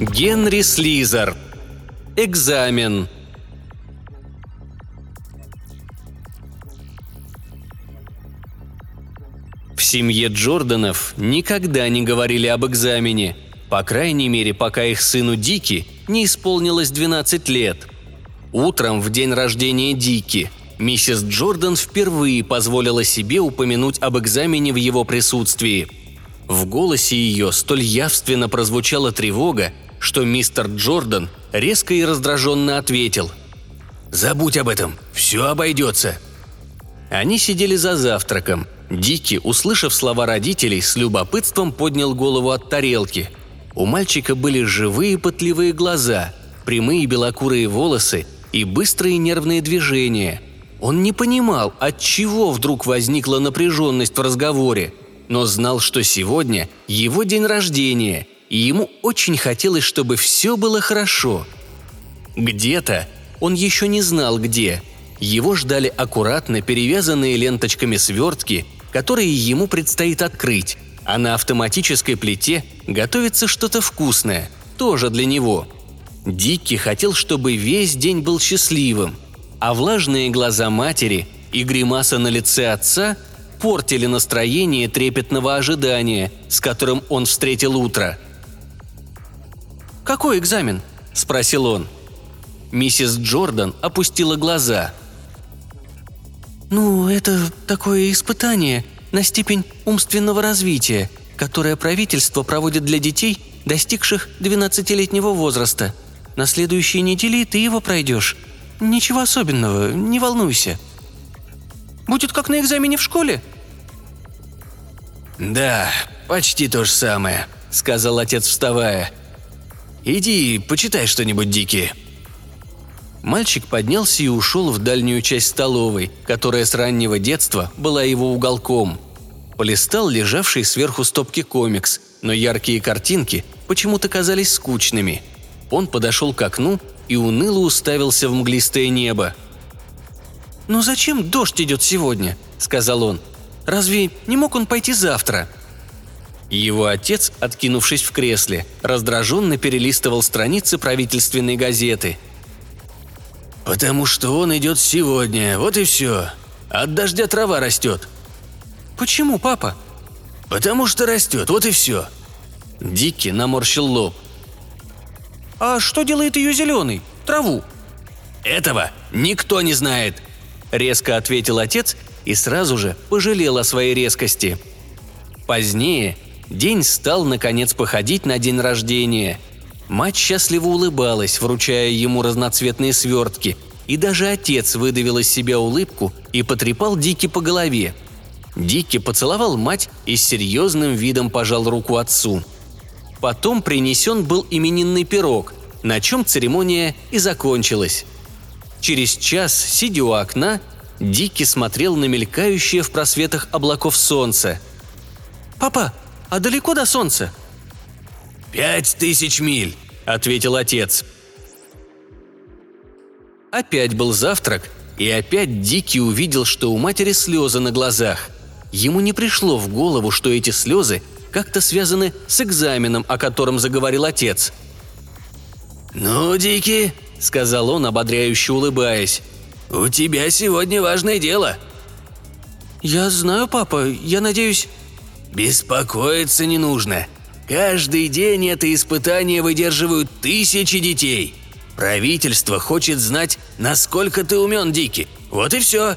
Генри Слизер. Экзамен. В семье Джорданов никогда не говорили об экзамене, по крайней мере, пока их сыну Дики не исполнилось 12 лет. Утром в день рождения Дики миссис Джордан впервые позволила себе упомянуть об экзамене в его присутствии. В голосе ее столь явственно прозвучала тревога, что мистер Джордан резко и раздраженно ответил. «Забудь об этом, все обойдется». Они сидели за завтраком. Дики, услышав слова родителей, с любопытством поднял голову от тарелки. У мальчика были живые пытливые глаза, прямые белокурые волосы и быстрые нервные движения. Он не понимал, от чего вдруг возникла напряженность в разговоре, но знал, что сегодня его день рождения, и ему очень хотелось, чтобы все было хорошо. Где-то, он еще не знал где, его ждали аккуратно перевязанные ленточками свертки, которые ему предстоит открыть, а на автоматической плите готовится что-то вкусное, тоже для него. Дикки хотел, чтобы весь день был счастливым, а влажные глаза матери и гримаса на лице отца портили настроение трепетного ожидания, с которым он встретил утро. «Какой экзамен?» – спросил он. Миссис Джордан опустила глаза. «Ну, это такое испытание на степень умственного развития, которое правительство проводит для детей, достигших 12-летнего возраста. На следующей неделе ты его пройдешь. Ничего особенного, не волнуйся». «Будет как на экзамене в школе?» «Да, почти то же самое», — сказал отец, вставая. «Иди, почитай что-нибудь, Дики». Мальчик поднялся и ушел в дальнюю часть столовой, которая с раннего детства была его уголком. Полистал лежавший сверху стопки комикс, но яркие картинки почему-то казались скучными. Он подошел к окну и уныло уставился в мглистое небо. «Ну зачем дождь идет сегодня?» – сказал он. «Разве не мог он пойти завтра?» Его отец, откинувшись в кресле, раздраженно перелистывал страницы правительственной газеты – «Потому что он идет сегодня, вот и все. От дождя трава растет». «Почему, папа?» «Потому что растет, вот и все». Дикки наморщил лоб. «А что делает ее зеленый? Траву?» «Этого никто не знает», — резко ответил отец и сразу же пожалел о своей резкости. Позднее день стал, наконец, походить на день рождения — Мать счастливо улыбалась, вручая ему разноцветные свертки, и даже отец выдавил из себя улыбку и потрепал Дики по голове. Дики поцеловал мать и с серьезным видом пожал руку отцу. Потом принесен был именинный пирог, на чем церемония и закончилась. Через час, сидя у окна, Дики смотрел на мелькающее в просветах облаков солнце. «Папа, а далеко до солнца?» «Пять тысяч миль», — ответил отец. Опять был завтрак, и опять Дикий увидел, что у матери слезы на глазах. Ему не пришло в голову, что эти слезы как-то связаны с экзаменом, о котором заговорил отец. «Ну, Дикий», — сказал он, ободряюще улыбаясь, — «у тебя сегодня важное дело». «Я знаю, папа, я надеюсь...» «Беспокоиться не нужно. Каждый день это испытание выдерживают тысячи детей. Правительство хочет знать, насколько ты умен, Дики. Вот и все.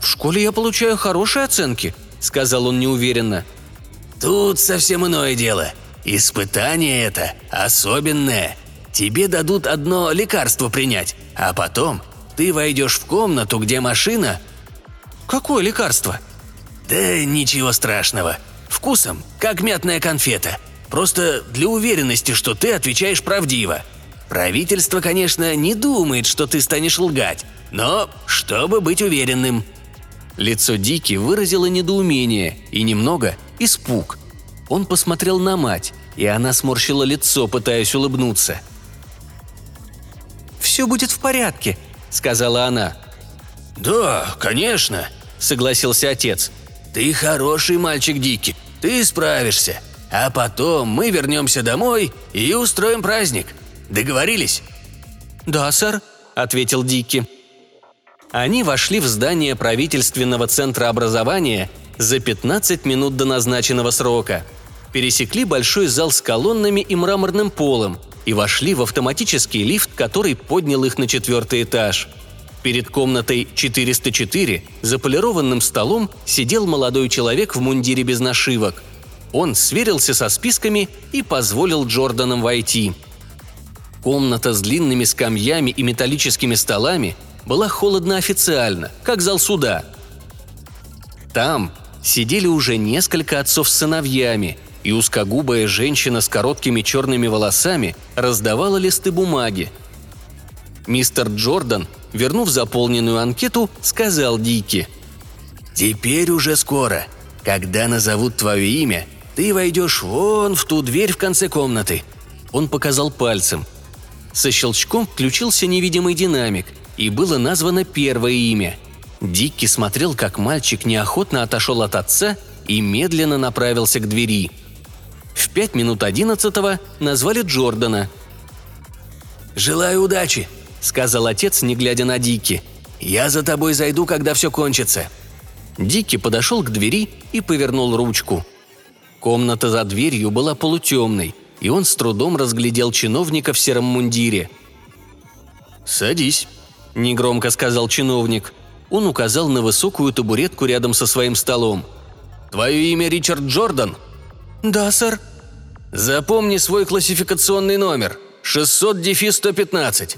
В школе я получаю хорошие оценки, сказал он неуверенно. Тут совсем иное дело. Испытание это особенное. Тебе дадут одно лекарство принять, а потом ты войдешь в комнату, где машина... Какое лекарство? Да ничего страшного. Вкусом, как мятная конфета. Просто для уверенности, что ты отвечаешь правдиво. Правительство, конечно, не думает, что ты станешь лгать, но чтобы быть уверенным». Лицо Дики выразило недоумение и немного испуг. Он посмотрел на мать, и она сморщила лицо, пытаясь улыбнуться. «Все будет в порядке», — сказала она. «Да, конечно», — согласился отец. «Ты хороший мальчик, Дики. Ты справишься. А потом мы вернемся домой и устроим праздник. Договорились?» «Да, сэр», — ответил Дикки. Они вошли в здание правительственного центра образования за 15 минут до назначенного срока. Пересекли большой зал с колоннами и мраморным полом и вошли в автоматический лифт, который поднял их на четвертый этаж. Перед комнатой 404 за полированным столом сидел молодой человек в мундире без нашивок. Он сверился со списками и позволил Джорданам войти. Комната с длинными скамьями и металлическими столами была холодно официально, как зал суда. Там сидели уже несколько отцов с сыновьями, и узкогубая женщина с короткими черными волосами раздавала листы бумаги. Мистер Джордан, вернув заполненную анкету, сказал Дики. «Теперь уже скоро. Когда назовут твое имя, ты войдешь вон в ту дверь в конце комнаты». Он показал пальцем. Со щелчком включился невидимый динамик, и было названо первое имя. Дикки смотрел, как мальчик неохотно отошел от отца и медленно направился к двери – в пять минут одиннадцатого назвали Джордана. «Желаю удачи», — сказал отец, не глядя на Дики. «Я за тобой зайду, когда все кончится». Дики подошел к двери и повернул ручку. Комната за дверью была полутемной, и он с трудом разглядел чиновника в сером мундире. «Садись», – негромко сказал чиновник. Он указал на высокую табуретку рядом со своим столом. «Твое имя Ричард Джордан?» «Да, сэр», Запомни свой классификационный номер. 600-115.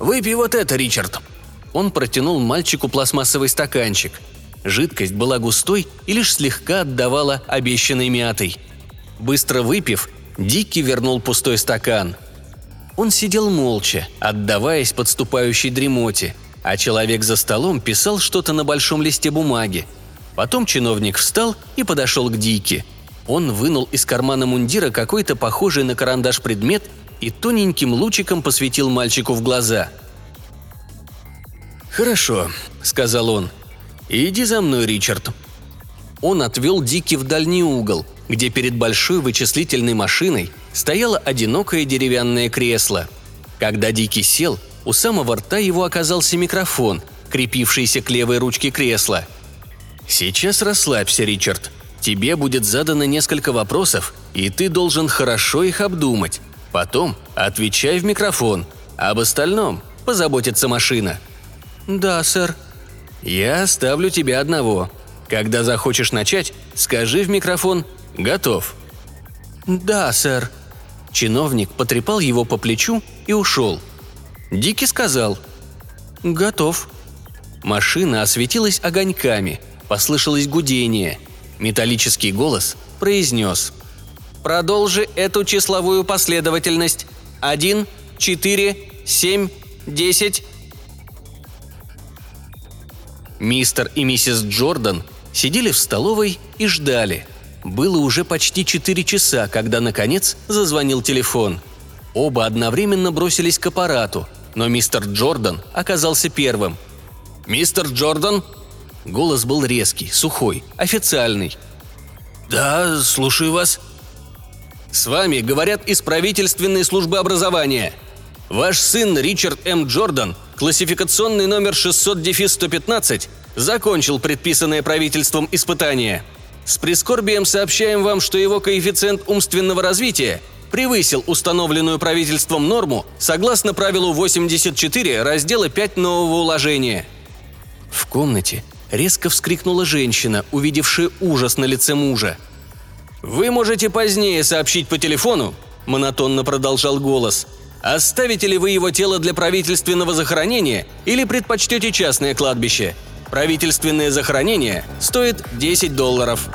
Выпей вот это, Ричард». Он протянул мальчику пластмассовый стаканчик. Жидкость была густой и лишь слегка отдавала обещанной мятой. Быстро выпив, Дикки вернул пустой стакан. Он сидел молча, отдаваясь подступающей дремоте, а человек за столом писал что-то на большом листе бумаги. Потом чиновник встал и подошел к Дикки – он вынул из кармана мундира какой-то похожий на карандаш предмет и тоненьким лучиком посветил мальчику в глаза. «Хорошо», — сказал он. «Иди за мной, Ричард». Он отвел Дики в дальний угол, где перед большой вычислительной машиной стояло одинокое деревянное кресло. Когда Дики сел, у самого рта его оказался микрофон, крепившийся к левой ручке кресла. «Сейчас расслабься, Ричард», Тебе будет задано несколько вопросов, и ты должен хорошо их обдумать. Потом отвечай в микрофон. Об остальном позаботится машина». «Да, сэр». «Я оставлю тебя одного. Когда захочешь начать, скажи в микрофон «Готов». «Да, сэр». Чиновник потрепал его по плечу и ушел. Дики сказал «Готов». Машина осветилась огоньками, послышалось гудение – Металлический голос произнес «Продолжи эту числовую последовательность. Один, четыре, семь, десять». Мистер и миссис Джордан сидели в столовой и ждали. Было уже почти четыре часа, когда, наконец, зазвонил телефон. Оба одновременно бросились к аппарату, но мистер Джордан оказался первым. «Мистер Джордан?» Голос был резкий, сухой, официальный. «Да, слушаю вас». «С вами говорят из правительственной службы образования. Ваш сын Ричард М. Джордан, классификационный номер 600-115, закончил предписанное правительством испытание. С прискорбием сообщаем вам, что его коэффициент умственного развития превысил установленную правительством норму согласно правилу 84 раздела 5 нового уложения. В комнате резко вскрикнула женщина, увидевшая ужас на лице мужа. «Вы можете позднее сообщить по телефону», – монотонно продолжал голос. «Оставите ли вы его тело для правительственного захоронения или предпочтете частное кладбище? Правительственное захоронение стоит 10 долларов».